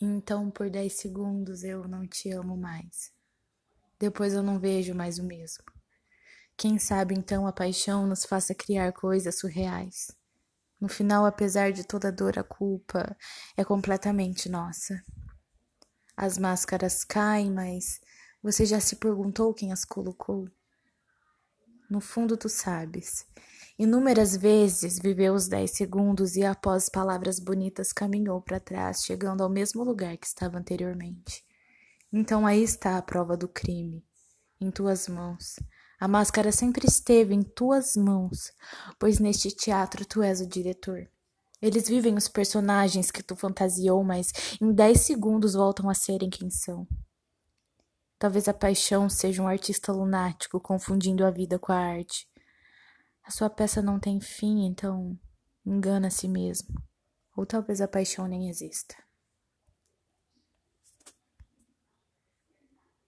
Então, por dez segundos eu não te amo mais. Depois eu não vejo mais o mesmo. Quem sabe então a paixão nos faça criar coisas surreais. No final, apesar de toda a dor, a culpa é completamente nossa. As máscaras caem, mas você já se perguntou quem as colocou? No fundo, tu sabes. Inúmeras vezes viveu os dez segundos e, após palavras bonitas, caminhou para trás, chegando ao mesmo lugar que estava anteriormente. Então aí está a prova do crime, em tuas mãos. A máscara sempre esteve em tuas mãos, pois neste teatro tu és o diretor. Eles vivem os personagens que tu fantasiou, mas em dez segundos voltam a serem quem são. Talvez a paixão seja um artista lunático confundindo a vida com a arte. A sua peça não tem fim, então engana a si mesmo. Ou talvez a paixão nem exista.